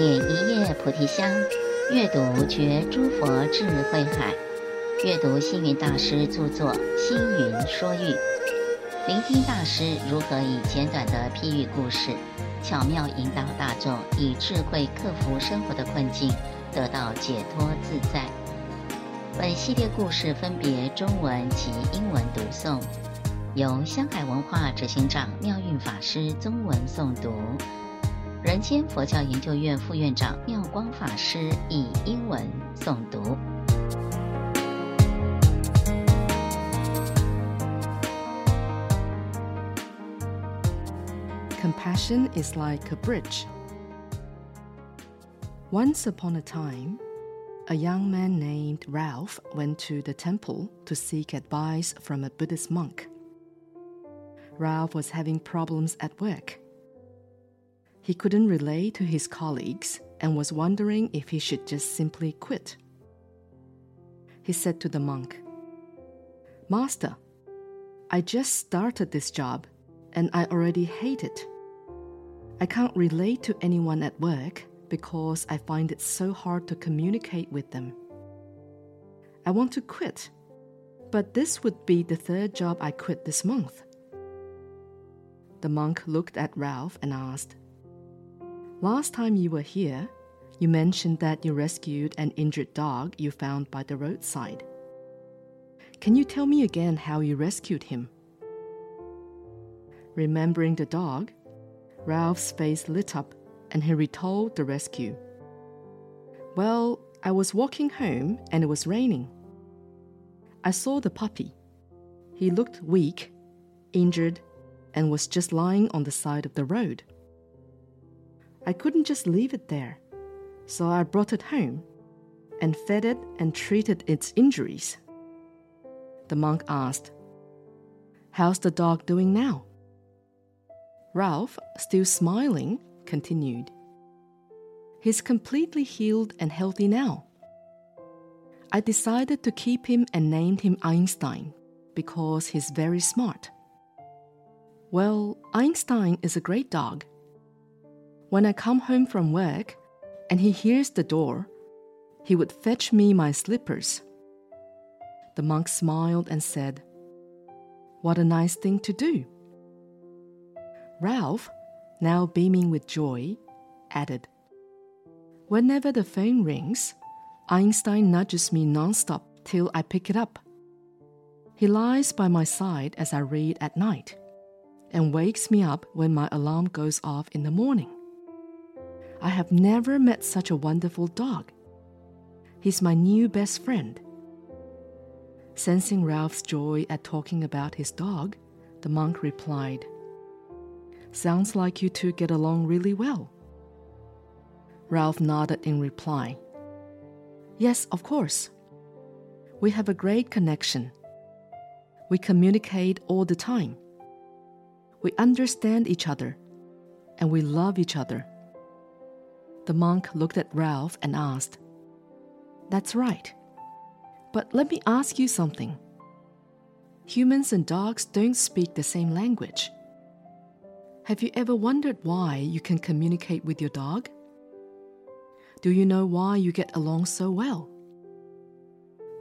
念一叶菩提香，阅读觉诸佛智慧海。阅读星云大师著作《星云说喻》，聆听大师如何以简短的譬喻故事，巧妙引导大众以智慧克服生活的困境，得到解脱自在。本系列故事分别中文及英文读诵，由香海文化执行长妙运法师中文诵读。人间佛教研究院副院长妙光法师以英文诵读。Compassion is like a bridge. Once upon a time, a young man named Ralph went to the temple to seek advice from a Buddhist monk. Ralph was having problems at work he couldn't relate to his colleagues and was wondering if he should just simply quit. He said to the monk, Master, I just started this job and I already hate it. I can't relate to anyone at work because I find it so hard to communicate with them. I want to quit, but this would be the third job I quit this month. The monk looked at Ralph and asked, Last time you were here, you mentioned that you rescued an injured dog you found by the roadside. Can you tell me again how you rescued him? Remembering the dog, Ralph's face lit up and he retold the rescue. Well, I was walking home and it was raining. I saw the puppy. He looked weak, injured, and was just lying on the side of the road. I couldn't just leave it there, so I brought it home and fed it and treated its injuries. The monk asked, How's the dog doing now? Ralph, still smiling, continued, He's completely healed and healthy now. I decided to keep him and named him Einstein because he's very smart. Well, Einstein is a great dog when I come home from work and he hears the door, he would fetch me my slippers. The monk smiled and said, What a nice thing to do. Ralph, now beaming with joy, added, Whenever the phone rings, Einstein nudges me nonstop till I pick it up. He lies by my side as I read at night and wakes me up when my alarm goes off in the morning. I have never met such a wonderful dog. He's my new best friend. Sensing Ralph's joy at talking about his dog, the monk replied, Sounds like you two get along really well. Ralph nodded in reply. Yes, of course. We have a great connection. We communicate all the time. We understand each other, and we love each other. The monk looked at Ralph and asked, That's right. But let me ask you something. Humans and dogs don't speak the same language. Have you ever wondered why you can communicate with your dog? Do you know why you get along so well?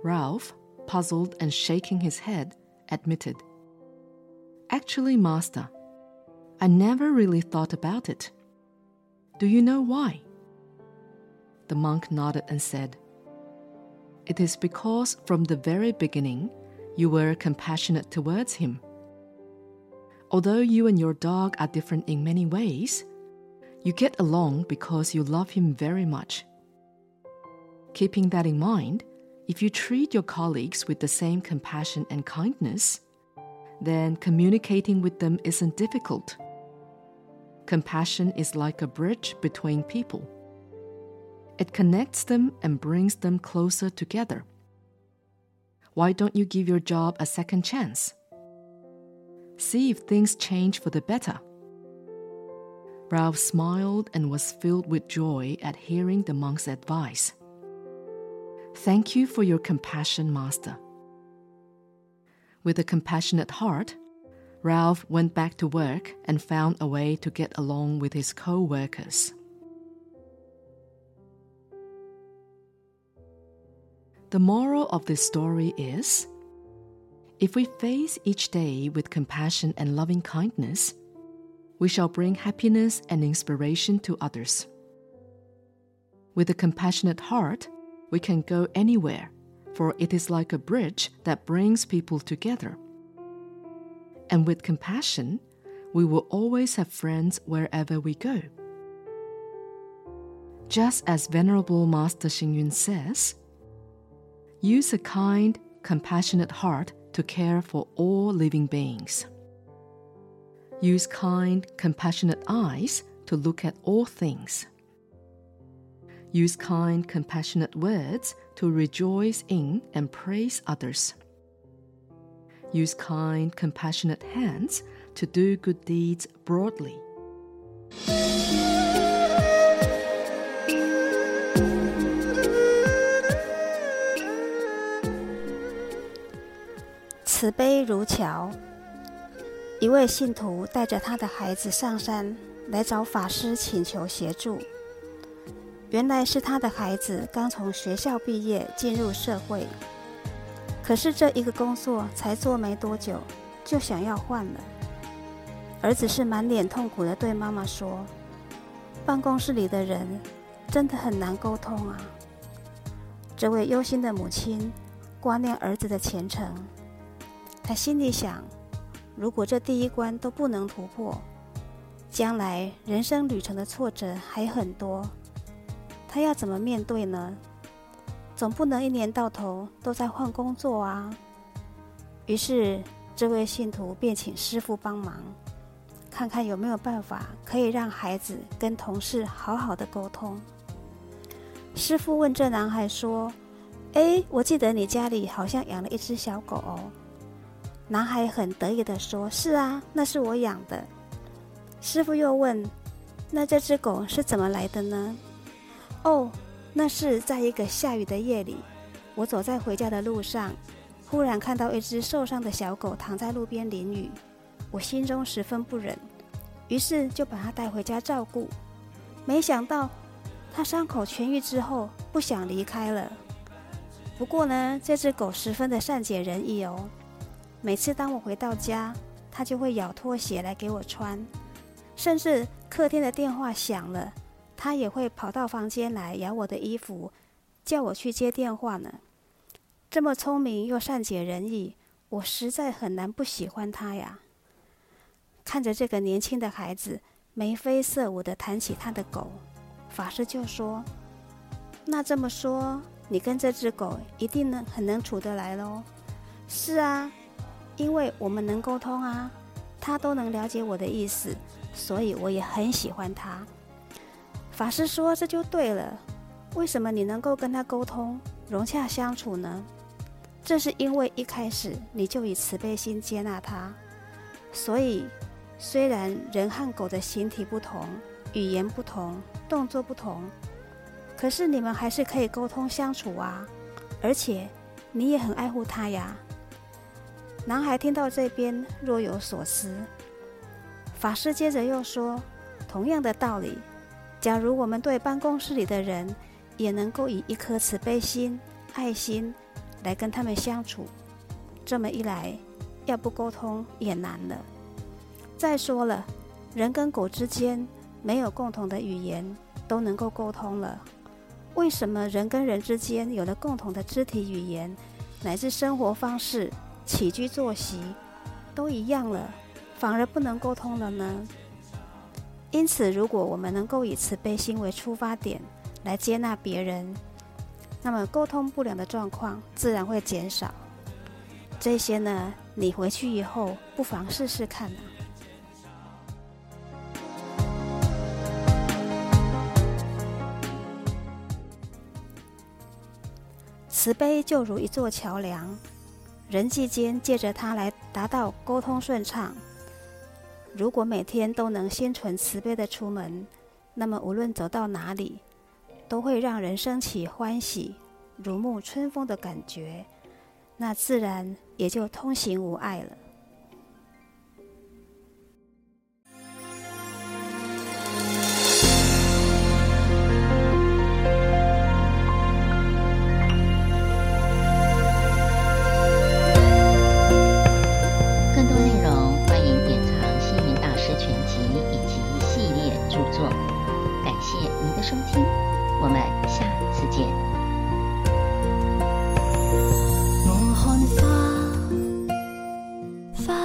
Ralph, puzzled and shaking his head, admitted, Actually, Master, I never really thought about it. Do you know why? The monk nodded and said, It is because from the very beginning you were compassionate towards him. Although you and your dog are different in many ways, you get along because you love him very much. Keeping that in mind, if you treat your colleagues with the same compassion and kindness, then communicating with them isn't difficult. Compassion is like a bridge between people. It connects them and brings them closer together. Why don't you give your job a second chance? See if things change for the better. Ralph smiled and was filled with joy at hearing the monk's advice. Thank you for your compassion, Master. With a compassionate heart, Ralph went back to work and found a way to get along with his co workers. The moral of this story is if we face each day with compassion and loving kindness, we shall bring happiness and inspiration to others. With a compassionate heart, we can go anywhere, for it is like a bridge that brings people together. And with compassion, we will always have friends wherever we go. Just as Venerable Master Hsing Yun says, use a kind, compassionate heart to care for all living beings. Use kind, compassionate eyes to look at all things. Use kind, compassionate words to rejoice in and praise others. Use kind, compassionate hands to do good deeds broadly. 慈悲如桥。一位信徒带着他的孩子上山来找法师请求协助。原来是他的孩子刚从学校毕业进入社会，可是这一个工作才做没多久，就想要换了。儿子是满脸痛苦的对妈妈说：“办公室里的人真的很难沟通啊。”这位忧心的母亲挂念儿子的前程。他心里想：如果这第一关都不能突破，将来人生旅程的挫折还很多，他要怎么面对呢？总不能一年到头都在换工作啊！于是，这位信徒便请师傅帮忙，看看有没有办法可以让孩子跟同事好好的沟通。师傅问这男孩说：“哎，我记得你家里好像养了一只小狗哦。”男孩很得意地说：“是啊，那是我养的。”师傅又问：“那这只狗是怎么来的呢？”“哦，那是在一个下雨的夜里，我走在回家的路上，忽然看到一只受伤的小狗躺在路边淋雨，我心中十分不忍，于是就把它带回家照顾。没想到，它伤口痊愈之后不想离开了。不过呢，这只狗十分的善解人意哦。”每次当我回到家，他就会咬拖鞋来给我穿，甚至客厅的电话响了，他也会跑到房间来咬我的衣服，叫我去接电话呢。这么聪明又善解人意，我实在很难不喜欢他呀。看着这个年轻的孩子眉飞色舞地谈起他的狗，法师就说：“那这么说，你跟这只狗一定能很能处得来喽？”“是啊。”因为我们能沟通啊，他都能了解我的意思，所以我也很喜欢他。法师说：“这就对了。为什么你能够跟他沟通、融洽相处呢？这是因为一开始你就以慈悲心接纳他。所以，虽然人和狗的形体不同、语言不同、动作不同，可是你们还是可以沟通相处啊。而且，你也很爱护他呀。”男孩听到这边若有所思，法师接着又说：“同样的道理，假如我们对办公室里的人也能够以一颗慈悲心、爱心来跟他们相处，这么一来，要不沟通也难了。再说了，人跟狗之间没有共同的语言，都能够沟通了，为什么人跟人之间有了共同的肢体语言，乃至生活方式？”起居作息都一样了，反而不能沟通了呢。因此，如果我们能够以慈悲心为出发点来接纳别人，那么沟通不良的状况自然会减少。这些呢，你回去以后不妨试试看呢。慈悲就如一座桥梁。人际间借着它来达到沟通顺畅。如果每天都能心存慈悲的出门，那么无论走到哪里，都会让人生起欢喜、如沐春风的感觉，那自然也就通行无碍了。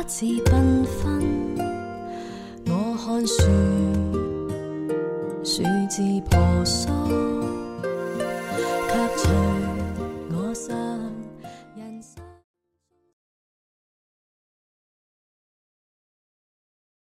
自缤纷。我看树，树枝婆娑，及随。